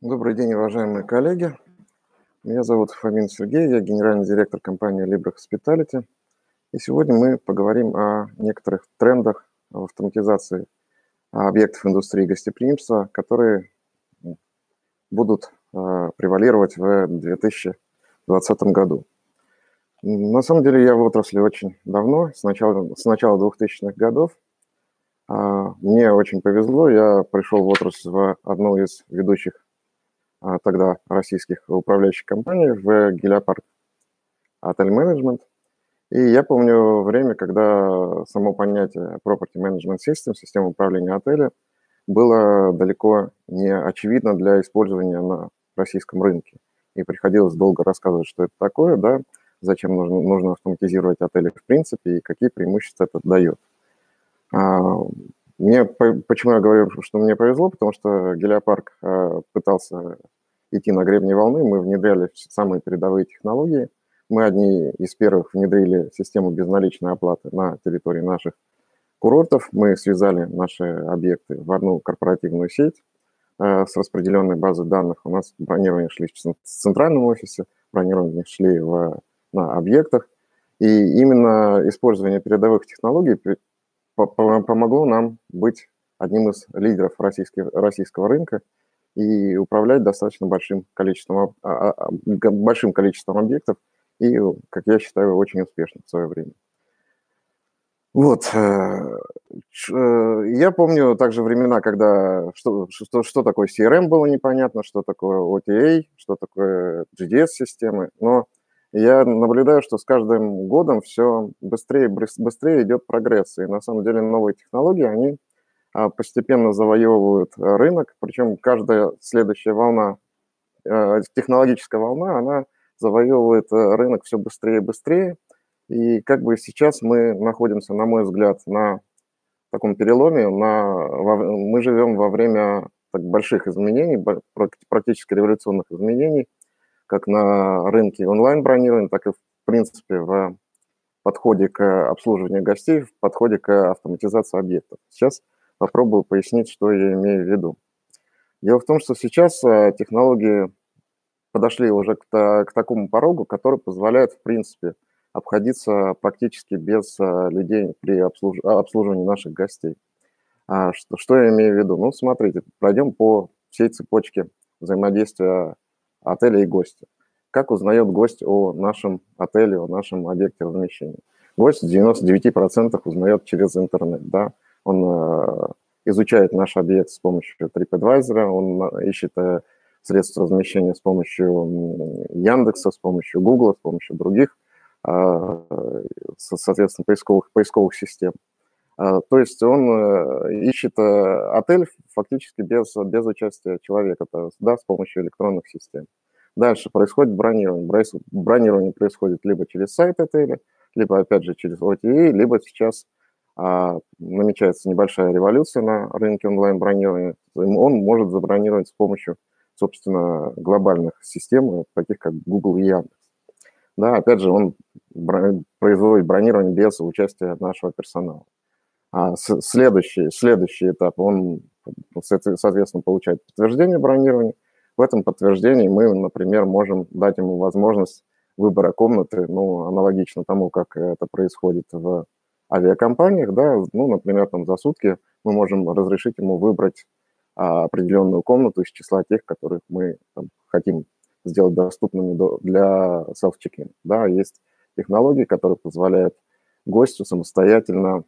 Добрый день, уважаемые коллеги. Меня зовут Фомин Сергей, я генеральный директор компании Libra Hospitality. И сегодня мы поговорим о некоторых трендах в автоматизации объектов индустрии гостеприимства, которые будут э, превалировать в 2020 году. На самом деле я в отрасли очень давно, с начала, с начала 2000-х годов. А, мне очень повезло, я пришел в отрасль в одну из ведущих тогда российских управляющих компаний в Гелиопарк Отель Менеджмент. И я помню время, когда само понятие Property Management System, система управления отеля, было далеко не очевидно для использования на российском рынке. И приходилось долго рассказывать, что это такое, да, зачем нужно, нужно автоматизировать отели в принципе и какие преимущества это дает. А, мне, почему я говорю, что мне повезло, потому что Гелиопарк а, пытался идти на гребне волны, мы внедряли самые передовые технологии. Мы одни из первых внедрили систему безналичной оплаты на территории наших курортов. Мы связали наши объекты в одну корпоративную сеть э, с распределенной базой данных. У нас бронирование шли в центральном офисе, бронирование шли в, на объектах. И именно использование передовых технологий помогло нам быть одним из лидеров российского рынка и управлять достаточно большим количеством, а, а, большим количеством объектов и, как я считаю, очень успешно в свое время. Вот. Э, э, я помню также времена, когда что, что, что такое CRM было непонятно, что такое OTA, что такое GDS-системы, но я наблюдаю, что с каждым годом все быстрее быстрее идет прогресс. И на самом деле новые технологии, они постепенно завоевывают рынок, причем каждая следующая волна, э, технологическая волна, она завоевывает рынок все быстрее и быстрее. И как бы сейчас мы находимся, на мой взгляд, на таком переломе, на, во, мы живем во время так, больших изменений, практически революционных изменений, как на рынке онлайн-бронирования, так и, в принципе, в подходе к обслуживанию гостей, в подходе к автоматизации объектов. Сейчас попробую пояснить, что я имею в виду. Дело в том, что сейчас э, технологии подошли уже к, к такому порогу, который позволяет, в принципе, обходиться практически без э, людей при обслуж... обслуживании наших гостей. А что, что я имею в виду? Ну, смотрите, пройдем по всей цепочке взаимодействия отеля и гостя. Как узнает гость о нашем отеле, о нашем объекте размещения? Гость в 99% узнает через интернет, да. Он э, изучает наш объект с помощью TripAdvisor, он ищет э, средства размещения с помощью Яндекса, с помощью Гугла, с помощью других, э, соответственно, поисковых, поисковых систем. То есть он э, ищет э, отель фактически без, без участия человека, да, с помощью электронных систем. Дальше происходит бронирование. Бронирование происходит либо через сайт отеля, либо, опять же, через OTA, либо сейчас намечается небольшая революция на рынке онлайн-бронирования. Он может забронировать с помощью, собственно, глобальных систем, таких как Google и Яндекс. Да, опять же, он производит бронирование без участия нашего персонала. А следующий, следующий этап, он, соответственно, получает подтверждение бронирования. В этом подтверждении мы, например, можем дать ему возможность выбора комнаты, ну, аналогично тому, как это происходит в авиакомпаниях, да, ну, например, там за сутки мы можем разрешить ему выбрать а, определенную комнату из числа тех, которых мы там, хотим сделать доступными до, для self-check-in. Да, есть технологии, которые позволяют гостю самостоятельно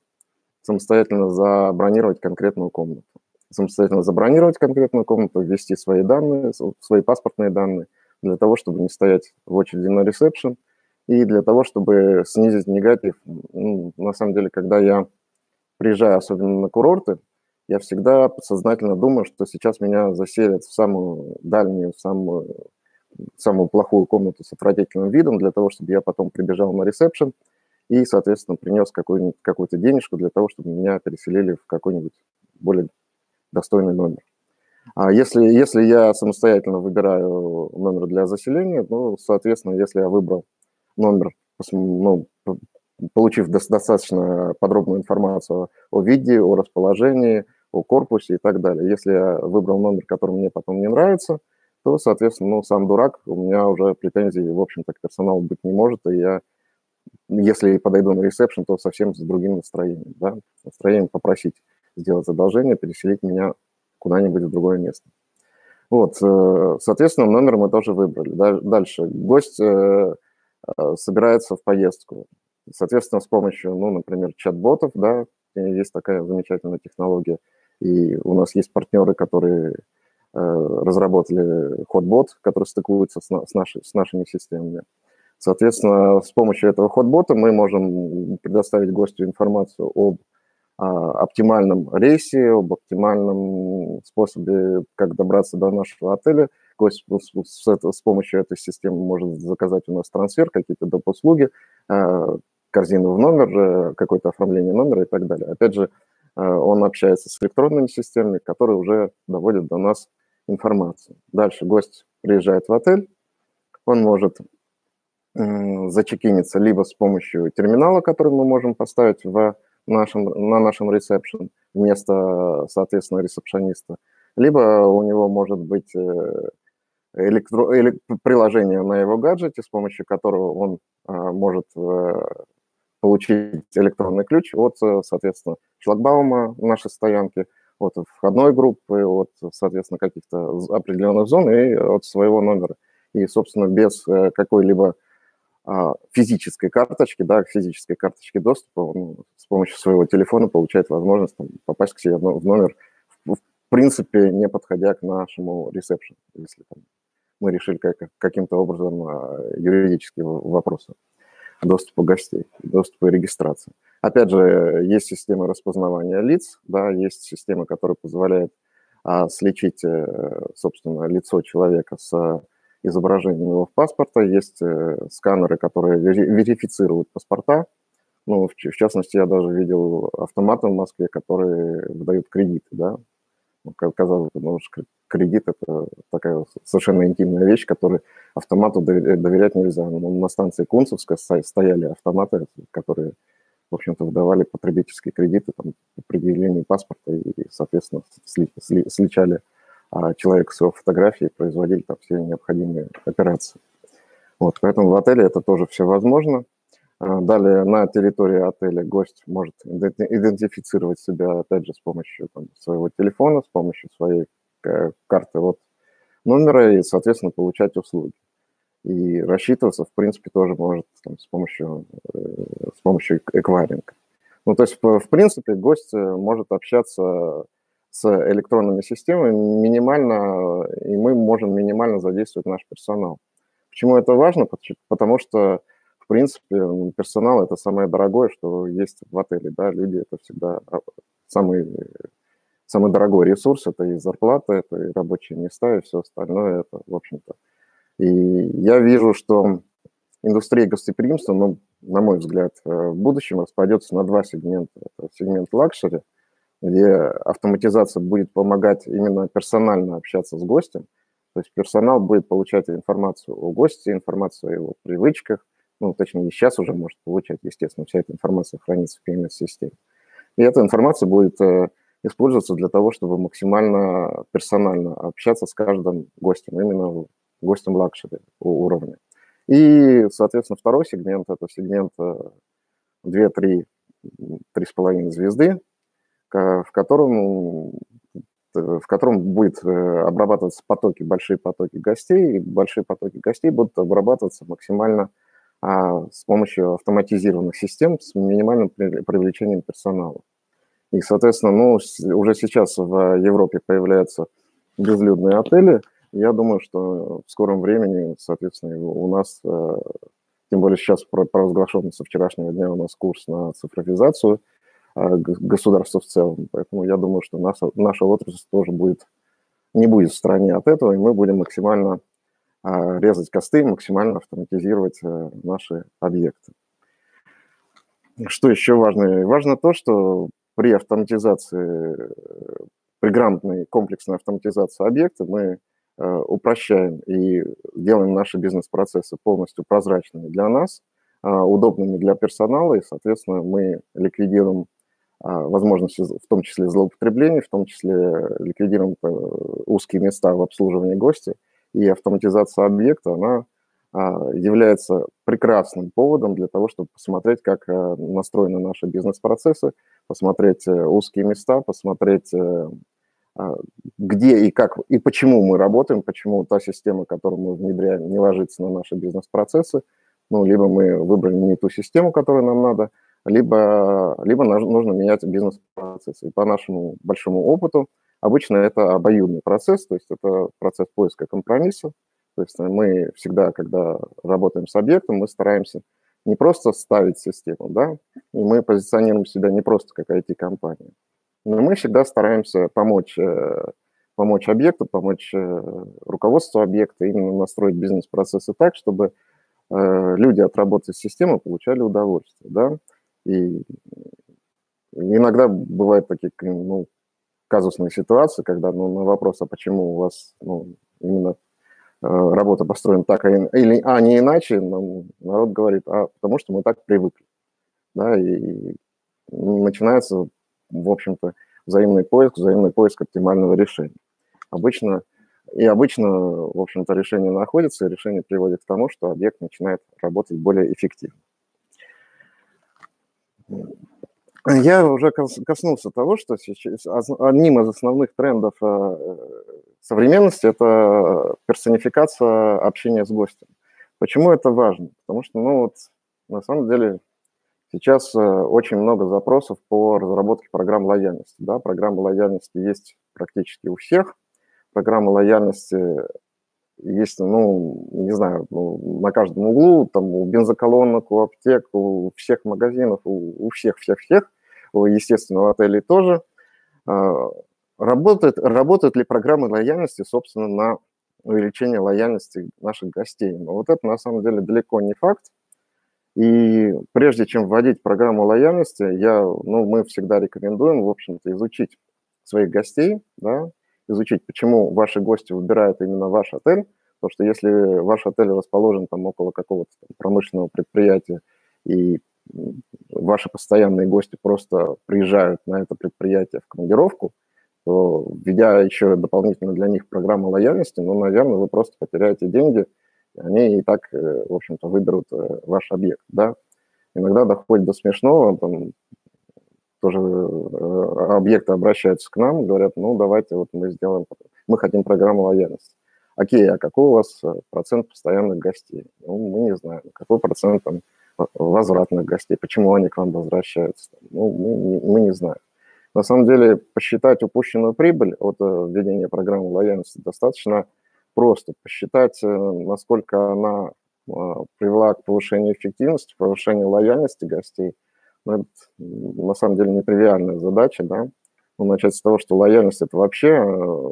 самостоятельно забронировать конкретную комнату. Самостоятельно забронировать конкретную комнату, ввести свои данные, свои паспортные данные, для того, чтобы не стоять в очереди на ресепшн, и для того, чтобы снизить негатив. Ну, на самом деле, когда я приезжаю, особенно на курорты, я всегда подсознательно думаю, что сейчас меня заселят в самую дальнюю, в самую, в самую плохую комнату с отвратительным видом, для того, чтобы я потом прибежал на ресепшн, и, соответственно, принес какую-то какую денежку для того, чтобы меня переселили в какой-нибудь более достойный номер. А если, если я самостоятельно выбираю номер для заселения, ну, соответственно, если я выбрал номер, ну, получив достаточно подробную информацию о виде, о расположении, о корпусе и так далее. Если я выбрал номер, который мне потом не нравится, то, соответственно, ну, сам дурак, у меня уже претензий, в общем-то, к персоналу быть не может, и я, если подойду на ресепшн, то совсем с другим настроением, да, настроением попросить сделать задолжение, переселить меня куда-нибудь в другое место. Вот, э, соответственно, номер мы тоже выбрали. Дальше. Гость э, собирается в поездку. Соответственно, с помощью, ну, например, чат-ботов, да, есть такая замечательная технология. И у нас есть партнеры, которые разработали ход-бот, который стыкуется с, с, наши, с нашими системами. Соответственно, с помощью этого ход-бота мы можем предоставить гостю информацию об оптимальном рейсе, об оптимальном способе, как добраться до нашего отеля. Гость с, с помощью этой системы может заказать у нас трансфер, какие-то доп. услуги, а, корзину в номер, какое-то оформление номера и так далее. Опять же, а, он общается с электронными системами, которые уже доводят до нас информацию. Дальше гость приезжает в отель, он может зачекиниться либо с помощью терминала, который мы можем поставить в нашем, на нашем ресепшн вместо, соответственно, ресепшониста. Либо у него может быть э, электро, элек, приложение на его гаджете, с помощью которого он а, может а, получить электронный ключ от, соответственно, шлагбаума нашей стоянки, от входной группы, от, соответственно, каких-то определенных зон и от своего номера. И, собственно, без какой-либо а, физической карточки, да, физической карточки доступа, он с помощью своего телефона получает возможность там, попасть к себе в номер, в, принципе, не подходя к нашему ресепшену, если там, мы решили как, каким-то образом а, юридические вопросы доступа гостей, доступа и регистрации. Опять же, есть система распознавания лиц, да, есть система, которая позволяет а, сличить, э, собственно, лицо человека с изображением его в паспорта, есть э, сканеры, которые верифицируют паспорта. Ну, в, в частности, я даже видел автоматы в Москве, которые выдают кредиты, да. Ну, казалось бы, ну, кредит – это такая совершенно интимная вещь, которой автомату доверять нельзя. Но на станции Кунцевска стояли автоматы, которые, в общем-то, выдавали потребительские кредиты там, при предъявлении паспорта и, соответственно, сли, сли, сличали а человек с его фотографией производили там все необходимые операции. Вот, поэтому в отеле это тоже все возможно. А, далее на территории отеля гость может идентифицировать себя, опять же, с помощью там, своего телефона, с помощью своей э, карты вот, номера и, соответственно, получать услуги. И рассчитываться, в принципе, тоже может там, с, помощью, э, с помощью эквайринга. Ну, то есть, в принципе, гость э, может общаться с электронными системами минимально, и мы можем минимально задействовать наш персонал. Почему это важно? Потому что, принципе, персонал – это самое дорогое, что есть в отеле. Да? Люди – это всегда самый, самый дорогой ресурс. Это и зарплата, это и рабочие места, и все остальное. Это, в общем-то. И я вижу, что индустрия гостеприимства, ну, на мой взгляд, э, в будущем распадется на два сегмента. Это сегмент лакшери – где автоматизация будет помогать именно персонально общаться с гостем. То есть персонал будет получать информацию о госте, информацию о его привычках, ну, точнее, сейчас уже может получать, естественно, вся эта информация хранится в PMS-системе. И эта информация будет э, использоваться для того, чтобы максимально персонально общаться с каждым гостем, именно гостем лакшери уровня. И, соответственно, второй сегмент – это сегмент 2-3, э, 3,5 звезды, в котором, в котором будет э, обрабатываться потоки, большие потоки гостей, и большие потоки гостей будут обрабатываться максимально с помощью автоматизированных систем с минимальным привлечением персонала. И, соответственно, ну, уже сейчас в Европе появляются безлюдные отели. Я думаю, что в скором времени, соответственно, у нас, э, тем более сейчас провозглашен со вчерашнего дня у нас курс на цифровизацию – а, государства в целом. Поэтому я думаю, что наша, наша отрасль тоже будет, не будет в стороне от этого, и мы будем максимально а, резать косты, максимально автоматизировать э, наши объекты. Что еще важно? Важно то, что при автоматизации, при грамотной комплексной автоматизации объекта мы э, упрощаем и делаем наши бизнес-процессы полностью прозрачными для нас, а, удобными для персонала, и, соответственно, мы ликвидируем а, возможности, в том числе злоупотребления, в том числе ликвидируем э, узкие места в обслуживании гостя и автоматизация объекта, она а, является прекрасным поводом для того, чтобы посмотреть, как э, настроены наши бизнес-процессы, посмотреть э, узкие места, посмотреть, э, а, где и как и почему мы работаем, почему та система, которую мы внедряем, не ложится на наши бизнес-процессы. Ну, либо мы выбрали не ту систему, которую нам надо, либо, либо нужно менять бизнес-процессы. И по нашему большому опыту обычно это обоюдный процесс, то есть это процесс поиска компромисса, то есть мы всегда, когда работаем с объектом, мы стараемся не просто ставить систему, да, и мы позиционируем себя не просто как IT-компания, но мы всегда стараемся помочь, э, помочь объекту, помочь э, руководству объекта, именно настроить бизнес-процессы так, чтобы э, люди от работы с системой получали удовольствие, да, и иногда бывают такие, ну, казусные ситуации, когда ну, на вопрос, а почему у вас ну, именно Э, работа построена так или а не иначе, народ говорит, а потому что мы так привыкли. Да, и начинается, в общем-то, взаимный поиск, взаимный поиск оптимального решения. Обычно, и обычно, в общем-то, решение находится, и решение приводит к тому, что объект начинает работать более эффективно. Я уже коснулся того, что сейчас одним из основных трендов э, современности – это персонификация общения с гостем. Почему это важно? Потому что, ну вот, на самом деле, сейчас э, очень много запросов по разработке программ лояльности. Да? Программа лояльности есть практически у всех. Программа лояльности есть, ну, не знаю, ну, на каждом углу, там, у бензоколонок, у аптек, у всех магазинов, у, у всех-всех-всех, естественно, у отелей тоже. А, работает, работают ли программы лояльности, собственно, на увеличение лояльности наших гостей? Но вот это, на самом деле, далеко не факт. И прежде чем вводить программу лояльности, я, ну, мы всегда рекомендуем, в общем-то, изучить своих гостей, да, изучить, почему ваши гости выбирают именно ваш отель, потому что если ваш отель расположен там около какого-то промышленного предприятия, и ваши постоянные гости просто приезжают на это предприятие в командировку, то, введя еще дополнительно для них программу лояльности, ну, наверное, вы просто потеряете деньги, и они и так, э, в общем-то, выберут э, ваш объект, да. Иногда доходит до смешного, там, тоже э, объекты обращаются к нам, говорят, ну, давайте вот мы сделаем, мы хотим программу лояльности. Окей, а какой у вас процент постоянных гостей? Ну, мы не знаем. Какой процент там возвратных гостей? Почему они к вам возвращаются? Ну, мы, мы не знаем. На самом деле, посчитать упущенную прибыль от э, введения программы лояльности достаточно просто. Посчитать, насколько она привела к повышению эффективности, повышению лояльности гостей – ну, это на самом деле нетривиальная задача, да. Ну, начать с того, что лояльность – это вообще э,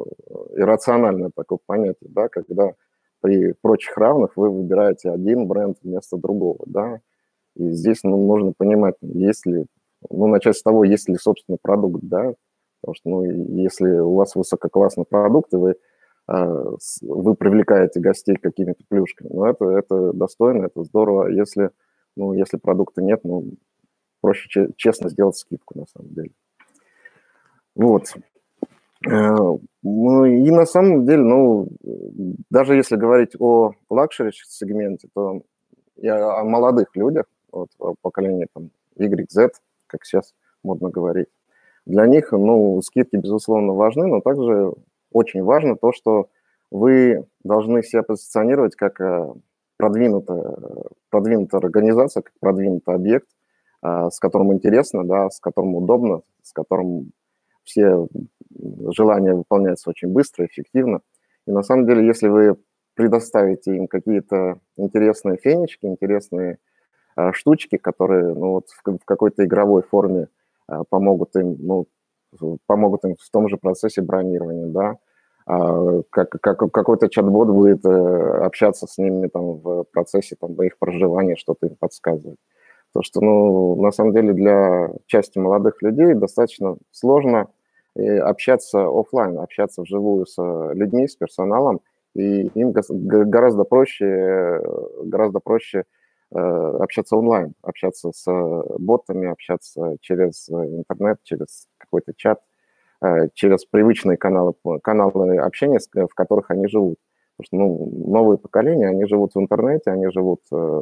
иррациональное такое понятие, да, когда при прочих равных вы выбираете один бренд вместо другого, да. И здесь ну, нужно понимать, есть ли, ну, начать с того, есть ли собственный продукт, да, потому что, ну, если у вас высококлассный продукт, и вы, э, вы привлекаете гостей какими-то плюшками, ну, это, это достойно, это здорово. Если, ну, если продукта нет, ну, проще честно сделать скидку, на самом деле. Вот. Э, ну и на самом деле, ну, даже если говорить о лакшери-сегменте, то я о молодых людях, вот, поколение там Y, Z, как сейчас модно говорить, для них, ну, скидки, безусловно, важны, но также очень важно то, что вы должны себя позиционировать как э, продвинутая, продвинутая организация, как продвинутый объект, а, с которым интересно, да, с которым удобно, с которым все желания выполняются очень быстро, эффективно. И на самом деле, если вы предоставите им какие-то интересные фенечки, интересные э, штучки, которые ну, вот в, какой-то игровой форме э, помогут им, ну, помогут им в том же процессе бронирования, да, э, как, как, какой-то чат-бот будет э, общаться с ними там в процессе там, их проживания, что-то им подсказывать. То, что, ну, на самом деле для части молодых людей достаточно сложно э, общаться офлайн, общаться вживую с э, людьми, с персоналом, и им гораздо проще, гораздо проще э, общаться онлайн, общаться с ботами, общаться через интернет, через какой-то чат, через привычные каналы, каналы общения, в которых они живут. Потому что ну, новые поколения, они живут в интернете, они живут э,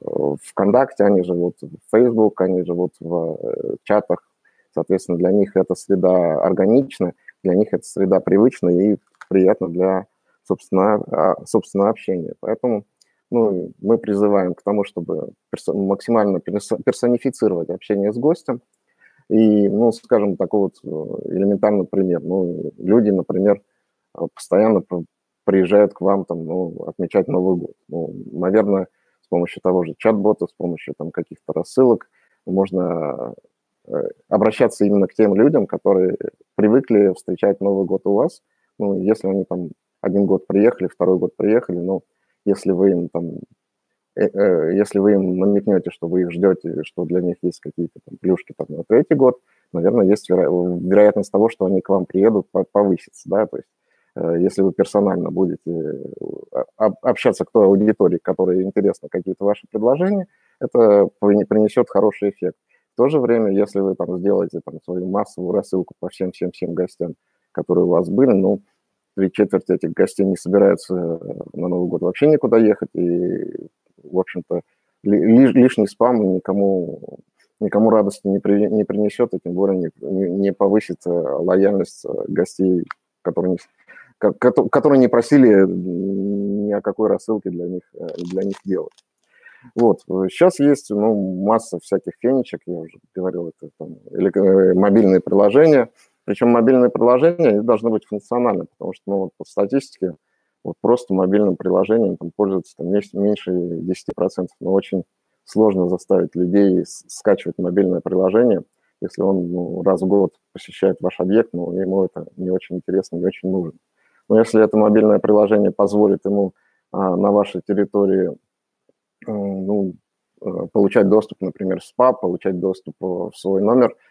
в ВКонтакте, они живут в Facebook, они живут в э, чатах. Соответственно, для них эта среда органична, для них эта среда привычна и приятна для собственно, а, собственного общения. Поэтому ну, мы призываем к тому, чтобы максимально персонифицировать общение с гостем. И, ну, скажем, такой вот э, элементарный пример. Ну, люди, например, постоянно приезжают к вам там, ну, отмечать Новый год. Ну, наверное, с помощью того же чат-бота, с помощью там каких-то рассылок можно э, обращаться именно к тем людям, которые привыкли встречать Новый год у вас. Ну, если они там один год приехали, второй год приехали, ну, если вы им там, э, э, если вы им намекнете, что вы их ждете, что для них есть какие-то там плюшки там на третий год, наверное, есть веро- вероятность того, что они к вам приедут, повысится, да, то есть Э, если вы персонально будете общаться к той аудитории, которой интересны какие-то ваши предложения, это принесет хороший эффект. В то же время, если вы там сделаете там, свою массовую рассылку по всем-всем-всем гостям, которые у вас были, ну, три четверти этих гостей не собираются э, на Новый год вообще никуда ехать, и, в общем-то, лишний спам никому, никому радости не, при, не принесет, и тем более не, не, не повысит лояльность гостей, которые не, которые не просили ни о какой рассылке для них, э, для них делать. Вот. Сейчас есть ну, масса всяких фенечек, я уже говорил, это там, или, э, мобильные приложения. Причем мобильные приложения они должны быть функциональны, потому что ну, вот по статистике вот просто мобильным приложением там, пользуется там, меньше 10%. Но очень сложно заставить людей скачивать мобильное приложение, если он ну, раз в год посещает ваш объект, но ему это не очень интересно, не очень нужно. Но если это мобильное приложение позволит ему а, на вашей территории ну, э, получать доступ, например, в СПА, получать доступ в свой номер, э,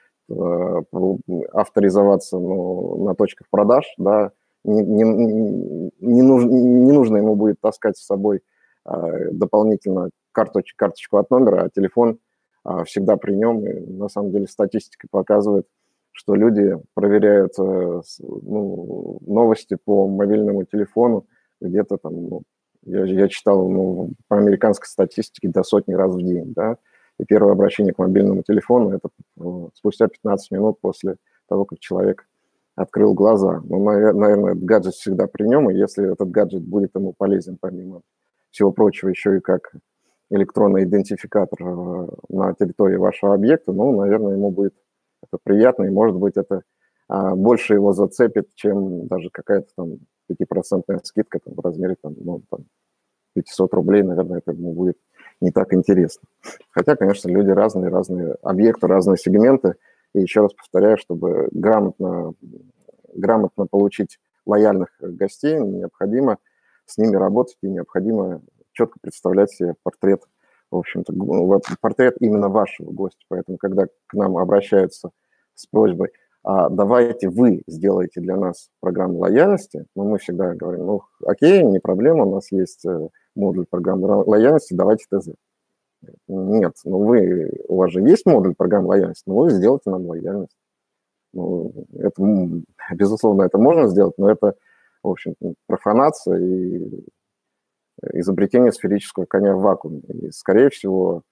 авторизоваться ну, на точках продаж, да, не, не, не, нужно, не нужно ему будет таскать с собой а, дополнительно карточ, карточку от номера, а телефон а, всегда при нем. И на самом деле статистика показывает, что люди проверяют э, ну, новости по мобильному телефону где-то там, ну, я, я читал ну, по американской статистике до сотни раз в день, да, и первое обращение к мобильному телефону это ну, спустя 15 минут после того, как человек открыл глаза. Ну, наверное, этот гаджет всегда при нем, и если этот гаджет будет ему полезен, помимо всего прочего, еще и как электронный идентификатор э, на территории вашего объекта, ну, наверное, ему будет это приятно, и, может быть, это а, больше его зацепит, чем даже какая-то там 5% скидка там, в размере там, ну, там, 500 рублей, наверное, это ему будет не так интересно. Хотя, конечно, люди разные, разные объекты, разные сегменты. И еще раз повторяю, чтобы грамотно, грамотно получить лояльных гостей, необходимо с ними работать и необходимо четко представлять себе портрет в общем-то, вот портрет именно вашего гостя. Поэтому, когда к нам обращаются с просьбой, а давайте вы сделаете для нас программу лояльности, ну, мы всегда говорим, ну, окей, не проблема, у нас есть э, модуль программы лояльности, давайте ТЗ. Нет, ну вы, у вас же есть модуль программы лояльности, ну вы сделайте нам лояльность. Ну, это, безусловно, это можно сделать, но это, в общем, профанация и изобретение сферического коня в вакууме. И, скорее всего,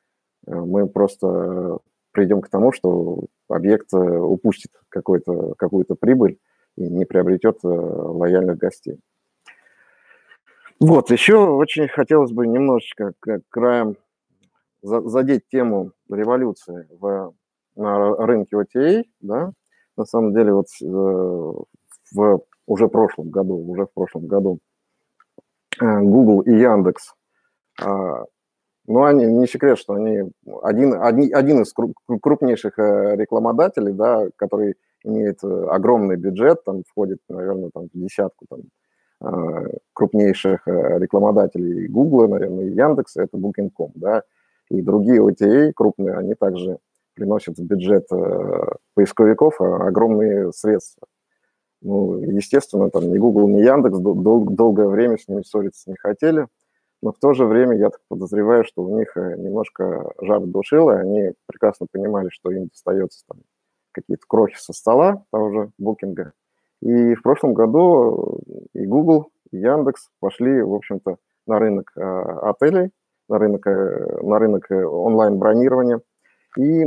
э, мы просто придем к тому, что объект э, упустит какую-то прибыль и не приобретет э, лояльных гостей. Вот, еще очень хотелось бы немножечко краем задеть тему революции в, на рынке OTA, да, на самом деле вот в уже прошлом году, уже в прошлом году Э, Google и Яндекс, а, ну, они, не секрет, что они один, один, один из крупнейших э, рекламодателей, да, который имеет э, огромный бюджет, там входит, наверное, там, в десятку там, крупнейших рекламодателей Google, наверное, и Яндекса, это Booking.com, да, и другие OTA крупные, они также приносят в бюджет поисковиков огромные средства. Ну, естественно, там ни Google, ни Яндекс дол- долгое время с ними ссориться не хотели, но в то же время я так подозреваю, что у них э, немножко жар душило, они прекрасно понимали, что им достается там какие-то крохи со стола того же букинга, И в прошлом году и Google, и Яндекс пошли, в общем-то, на рынок э, отелей, на рынок, э, на рынок онлайн-бронирования. И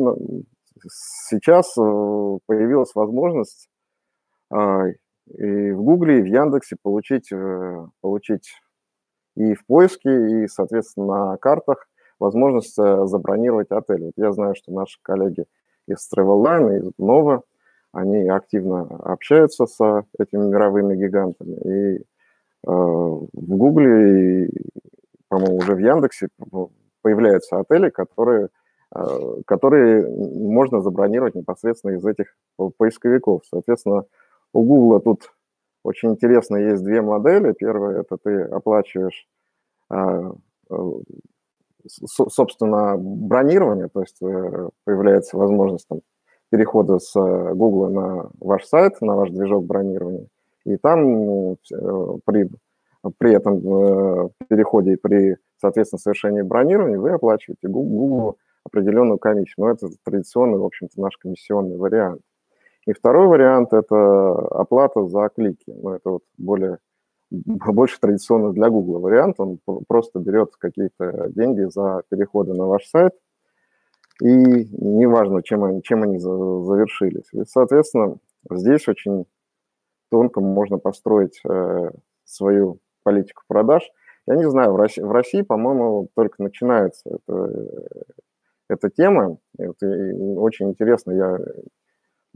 сейчас появилась возможность и в Гугле, и в Яндексе получить, получить и в поиске, и, соответственно, на картах возможность забронировать отель. Вот я знаю, что наши коллеги из Travelline, из Nova, они активно общаются с этими мировыми гигантами. И э, в Гугле, и, по-моему, уже в Яндексе появляются отели, которые, э, которые можно забронировать непосредственно из этих поисковиков. Соответственно, у Гугла тут очень интересно есть две модели. Первая – это ты оплачиваешь э, собственно, бронирование, то есть э, появляется возможность там, перехода с э, Google на ваш сайт, на ваш движок бронирования, и там ну, э, при, при этом переходе и при, соответственно, совершении бронирования вы оплачиваете Google определенную комиссию. Но это традиционный, в общем-то, наш комиссионный вариант. И второй вариант – это оплата за клики. Ну, это вот более больше традиционно для Google вариант. Он просто берет какие-то деньги за переходы на ваш сайт, и неважно, чем они, чем они завершились. И, соответственно, здесь очень тонко можно построить э, свою политику продаж. Я не знаю, в России, в России по-моему, только начинается это, эта тема. И очень интересно, я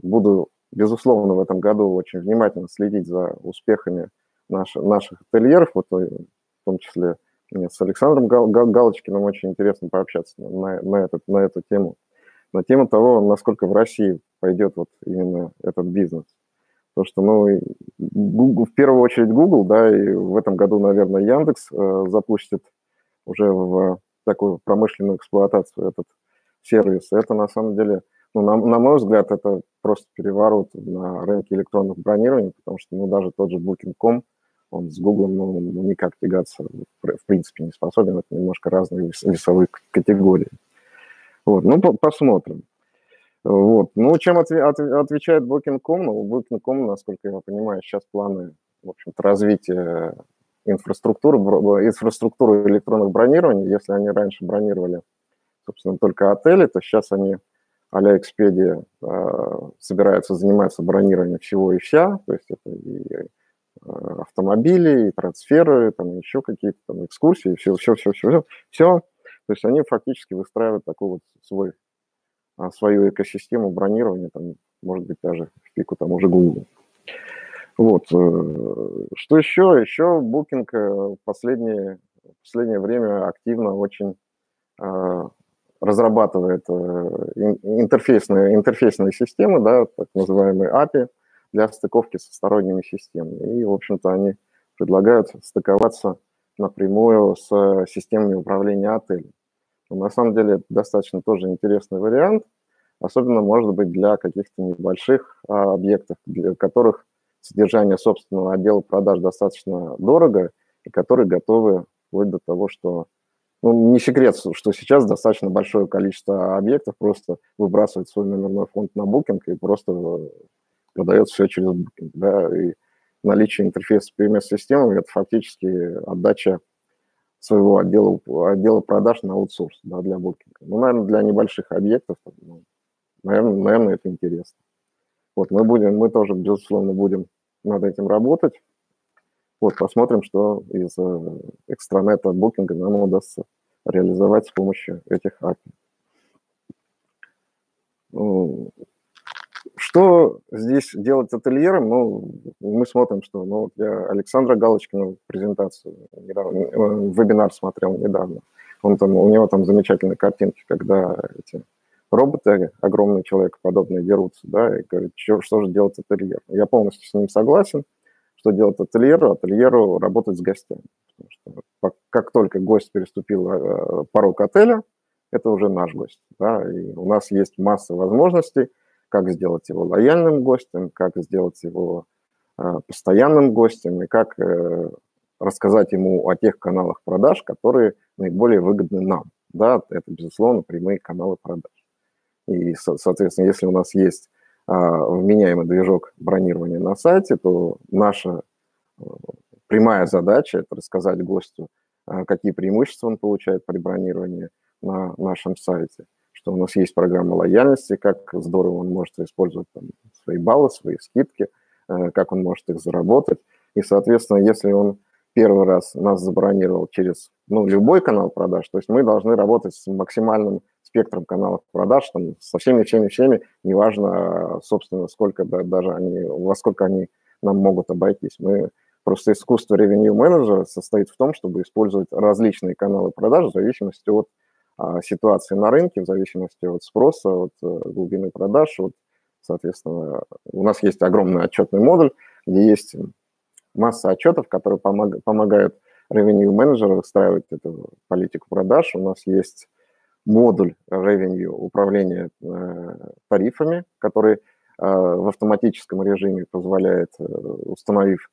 буду, безусловно, в этом году очень внимательно следить за успехами наш, наших ательеров, вот, э, в том числе с Александром Гал, Галочкиным очень интересно пообщаться на, на, этот, на эту тему. На тему того, насколько в России пойдет вот именно этот бизнес. Потому что, ну, Google, в первую очередь Google, да, и в этом году, наверное, Яндекс э, запустит уже в такую промышленную эксплуатацию этот сервис. Это на самом деле, ну, на, на мой взгляд, это просто переворот на рынке электронных бронирований, потому что, ну, даже тот же Booking.com, он с Google ну, никак тягаться в принципе не способен. Это немножко разные весовые категории. Вот, ну, посмотрим. Вот. Ну, чем отв от отвечает Booking.com? Ну, Booking.com, насколько я понимаю, сейчас планы, в общем-то, развития инфраструктуры, инфраструктуры электронных бронирований. Если они раньше бронировали, собственно, только отели, то сейчас они а-ля Expedia э, собираются заниматься бронированием всего и вся, то есть это и Э, автомобили, и трансферы, там еще какие-то там экскурсии, все, все, все, все, все. То есть они фактически выстраивают такой вот свой, а, свою экосистему бронирования, там, может быть, даже в пику там уже Google. Вот. Э, что еще? Еще Booking э, в последнее, в последнее время активно очень разрабатывает интерфейсные, интерфейсные системы, да, так называемые API, для стыковки со сторонними системами. И, в общем-то, они предлагают стыковаться напрямую с системами управления отелем. Но на самом деле это достаточно тоже интересный вариант, особенно, может быть, для каких-то небольших а, объектов, для которых содержание собственного отдела продаж достаточно дорого, и которые готовы вплоть до того, что ну, не секрет, что сейчас достаточно большое количество объектов просто выбрасывает свой номерной фонд на букинг и просто продается все через Booking, да, и наличие интерфейса PMS-системы – это фактически отдача своего отдела, отдела продаж на аутсорс да, для Booking. Ну, наверное, для небольших объектов, ну, наверное, наверное, это интересно. Вот, мы будем, мы тоже, безусловно, будем над этим работать. Вот, посмотрим, что из э, экстранета букинга нам удастся реализовать с помощью этих API. Ну, что здесь делать ательером? Ну, мы смотрим, что... Ну, я Александра Галочкина презентацию недавно, э, вебинар смотрел недавно. Он там, у него там замечательные картинки, когда эти роботы, огромные человекоподобные, дерутся, да, и говорят, что, что же делать ательер? Я полностью с ним согласен, что делать ательеру? Ательеру работать с гостями. Потому что как только гость переступил э, порог отеля, это уже наш гость, да, и у нас есть масса возможностей – как сделать его лояльным гостем, как сделать его э, постоянным гостем и как э, рассказать ему о тех каналах продаж, которые наиболее выгодны нам. Да, это, безусловно, прямые каналы продаж. И, соответственно, если у нас есть вменяемый движок бронирования на сайте, то наша прямая задача – это рассказать гостю, какие преимущества он получает при бронировании на нашем сайте, что у нас есть программа лояльности, как здорово он может использовать там, свои баллы, свои скидки, как он может их заработать. И, соответственно, если он первый раз нас забронировал через ну, любой канал продаж, то есть мы должны работать с максимальным спектром каналов продаж, там, со всеми, всеми, всеми, неважно, собственно, сколько да, даже они, во сколько они нам могут обойтись. Мы просто искусство revenue менеджера состоит в том, чтобы использовать различные каналы продаж в зависимости от а, ситуации на рынке, в зависимости от спроса, от а, глубины продаж, от, соответственно, у нас есть огромный отчетный модуль, где есть масса отчетов, которые помог, помогают revenue менеджеру выстраивать эту политику продаж. У нас есть модуль revenue управления э, тарифами, который э, в автоматическом режиме позволяет, э, установив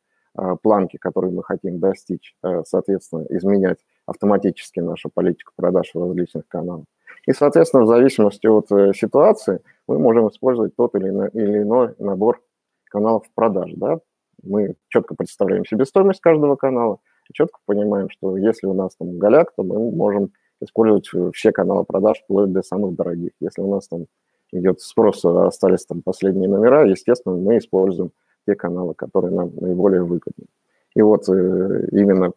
планки, которые мы хотим достичь, соответственно, изменять автоматически нашу политику продаж в различных каналах. И, соответственно, в зависимости от ситуации мы можем использовать тот или иной, набор каналов продаж. Да? Мы четко представляем себестоимость каждого канала, четко понимаем, что если у нас там голяк, то мы можем использовать все каналы продаж вплоть до самых дорогих. Если у нас там идет спрос, а остались там последние номера, естественно, мы используем те каналы, которые нам наиболее выгодны. И вот э, именно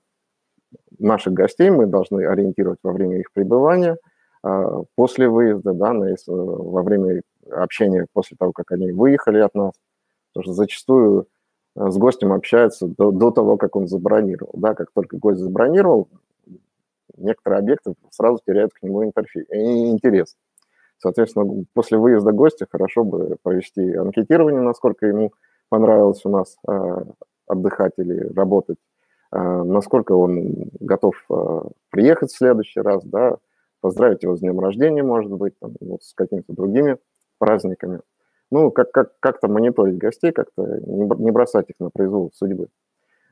наших гостей мы должны ориентировать во время их пребывания, а, после выезда, да, во время общения после того, как они выехали от нас. Потому что зачастую Э, с гостем общаются до, до того, как он забронировал. Да, как только гость забронировал, некоторые объекты сразу теряют к нему интерфейс, э, интерес. Соответственно, после выезда гостя хорошо бы провести анкетирование, насколько ему понравилось у нас э, отдыхать или работать, э, насколько он готов приехать в следующий раз, да, поздравить его с днем рождения, может быть, там, вот, с какими-то другими праздниками ну, как, как, как-то мониторить гостей, как-то не бросать их на произвол судьбы.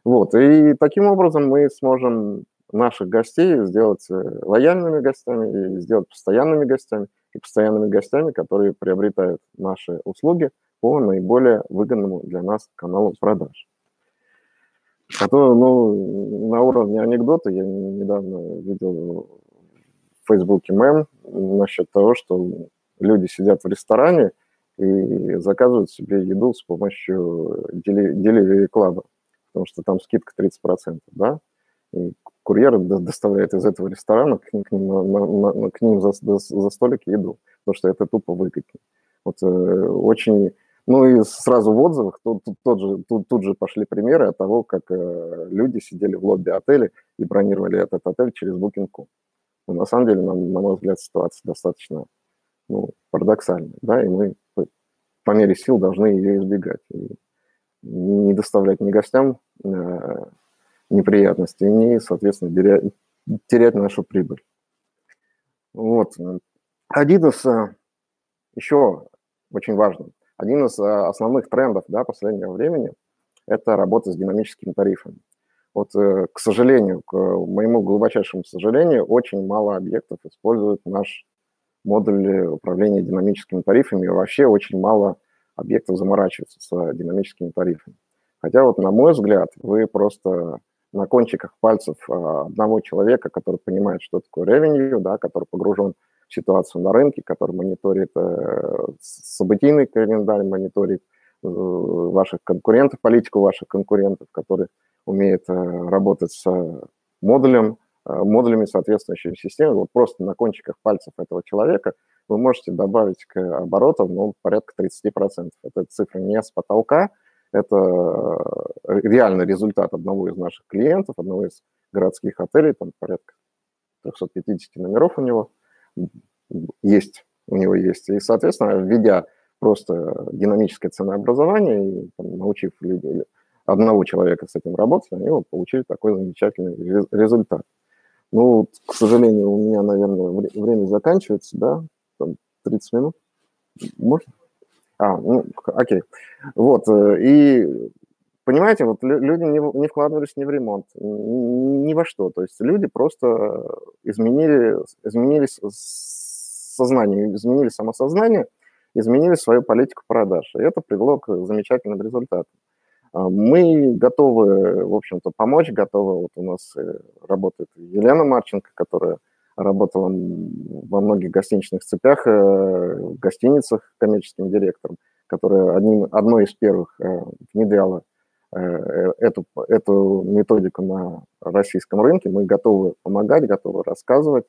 Вот, и таким образом мы сможем наших гостей сделать э, лояльными гостями, и сделать постоянными гостями, и постоянными гостями, которые приобретают наши услуги по наиболее выгодному для нас каналу продаж. А то, ну, на уровне анекдота я недавно видел в Фейсбуке мем насчет того, что люди сидят в ресторане, и заказывают себе еду с помощью Delivery Club, потому что там скидка 30%, да, и курьер доставляет из этого ресторана к ним, на, на, к ним за, за, столик еду, потому что это тупо выгоднее. Вот э, очень... Ну и сразу в отзывах тут, тут, тот же, тут, тут же пошли примеры от того, как э, люди сидели в лобби отеля и бронировали этот отель через Booking.com. Но на самом деле, на, на мой взгляд, ситуация достаточно ну, парадоксальная, да, и мы по мере сил должны ее избегать. И не доставлять ни гостям э, неприятностей, ни, соответственно, терять, терять нашу прибыль. Вот. Один из, э, еще очень важный, один из э, основных трендов да, последнего времени – это работа с динамическими тарифами. Вот, к сожалению, к моему глубочайшему сожалению, очень мало объектов используют наш модуль управления динамическими тарифами. Вообще очень мало объектов заморачиваются с динамическими тарифами. Хотя вот, на мой взгляд, вы просто на кончиках пальцев а, одного человека, который понимает, что такое revenue, да, который погружен в ситуацию на рынке, который мониторит э, событийный календарь, мониторит э, ваших конкурентов, политику ваших конкурентов, который умеет э, работать с модулем, Э, модулями соответствующей системы, вот просто на кончиках пальцев этого человека вы можете добавить к оборотам ну, порядка 30%. Это цифра не с потолка, это э, реальный результат одного из наших клиентов, одного из городских отелей, там порядка 350 номеров у него есть, у него есть. И, соответственно, введя просто динамическое ценообразование и там, научив людей, одного человека с этим работать, они вот получили такой замечательный результат. Ну, к сожалению, у меня, наверное, время заканчивается, да? Там 30 минут. Можно? А, ну, окей. Вот, э, и понимаете, вот люди не, не вкладывались ни в ремонт, ни во что. То есть люди просто изменили, изменили сознание, изменили самосознание изменили свою политику продаж. И это привело к замечательным результатам. А, мы готовы, в общем-то, помочь, готовы. Вот у нас э, работает Елена Марченко, которая работала во многих гостиничных цепях, э, в гостиницах коммерческим директором, которая одним, одной из первых э, внедряла эту, эту методику на российском рынке. Мы готовы помогать, готовы рассказывать.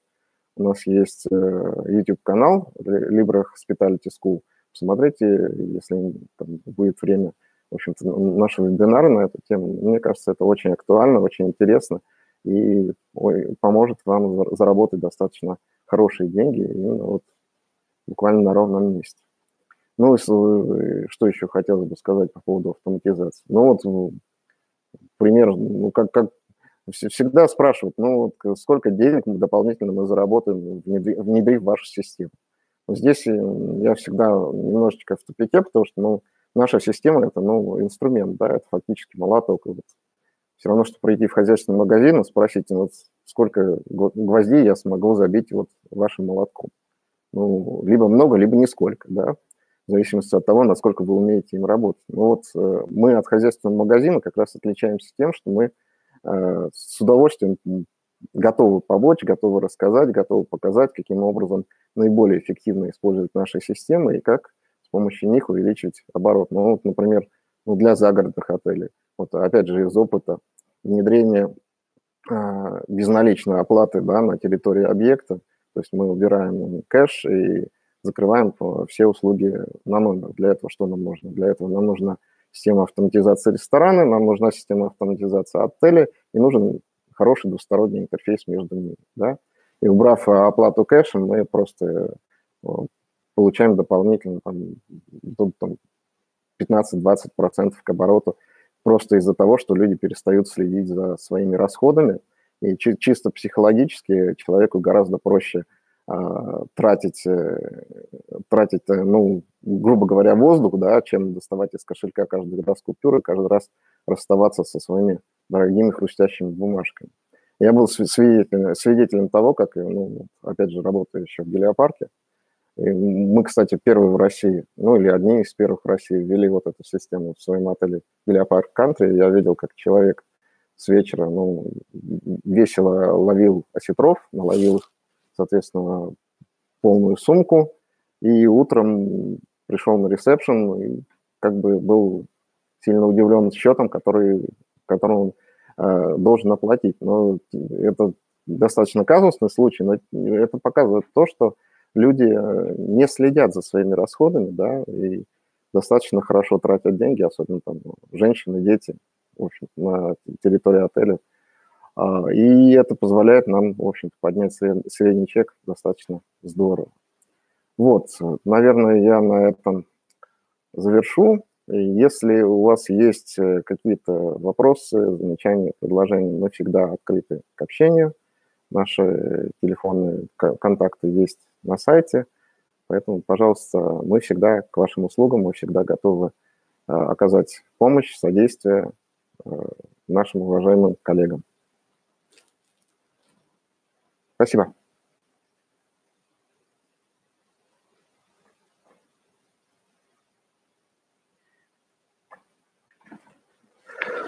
У нас есть YouTube-канал Libra Hospitality School. Посмотрите, если там, будет время – в общем-то, наши вебинары на эту тему. Мне кажется, это очень актуально, очень интересно и поможет вам заработать достаточно хорошие деньги именно вот буквально на ровном месте. Ну и что еще хотелось бы сказать по поводу автоматизации. Ну вот ну, пример, ну как, как всегда спрашивают, ну вот сколько денег дополнительно мы заработаем, внедрив, внедрив вашу систему. Здесь я всегда немножечко в тупике, потому что, ну, наша система – это ну, инструмент, да, это фактически молоток. Вот. Все равно, что прийти в хозяйственный магазин и спросить, ну, вот сколько гвоздей я смогу забить вот вашим молотком. Ну, либо много, либо нисколько, да, в зависимости от того, насколько вы умеете им работать. Ну вот э, мы от хозяйственного магазина как раз отличаемся тем, что мы э, с удовольствием готовы помочь, готовы рассказать, готовы показать, каким образом наиболее эффективно использовать наши системы и как помощью них увеличить оборот. Ну, вот, например, ну, для загородных отелей. Вот опять же из опыта внедрения э, безналичной оплаты да, на территории объекта. То есть мы убираем кэш и закрываем все услуги на номер. Для этого что нам нужно? Для этого нам нужна система автоматизации ресторана, нам нужна система автоматизации отеля и нужен хороший двусторонний интерфейс между ними. Да? И убрав оплату кэшем, мы просто э, получаем дополнительно там, там 15-20% к обороту просто из-за того, что люди перестают следить за своими расходами. И чи- чисто психологически человеку гораздо проще а, тратить, э, тратить, э, ну, грубо говоря, воздух, да, чем доставать из кошелька каждый раз купюры, каждый раз расставаться со своими дорогими хрустящими бумажками. Я был свидетелем, свидетелем того, как, ну, опять же, работаю еще в Гелиопарке, мы, кстати, первые в России, ну или одни из первых в России ввели вот эту систему в своем отеле Гелиопарк Кантри. Я видел, как человек с вечера ну, весело ловил осетров, наловил их, соответственно, полную сумку, и утром пришел на ресепшн и как бы был сильно удивлен счетом, который, который он э, должен оплатить. Но это достаточно казусный случай, но это показывает то, что люди э, не следят за своими расходами, да, и достаточно хорошо тратят деньги, особенно там женщины, дети, в общем на территории отеля. А, и это позволяет нам, в общем поднять средний чек достаточно здорово. Вот, наверное, я на этом завершу. Если у вас есть э, какие-то вопросы, замечания, предложения, мы всегда открыты к общению. Наши телефонные контакты есть на сайте. Поэтому, пожалуйста, мы всегда к вашим услугам, мы всегда готовы э, оказать помощь, содействие э, нашим уважаемым коллегам. Спасибо.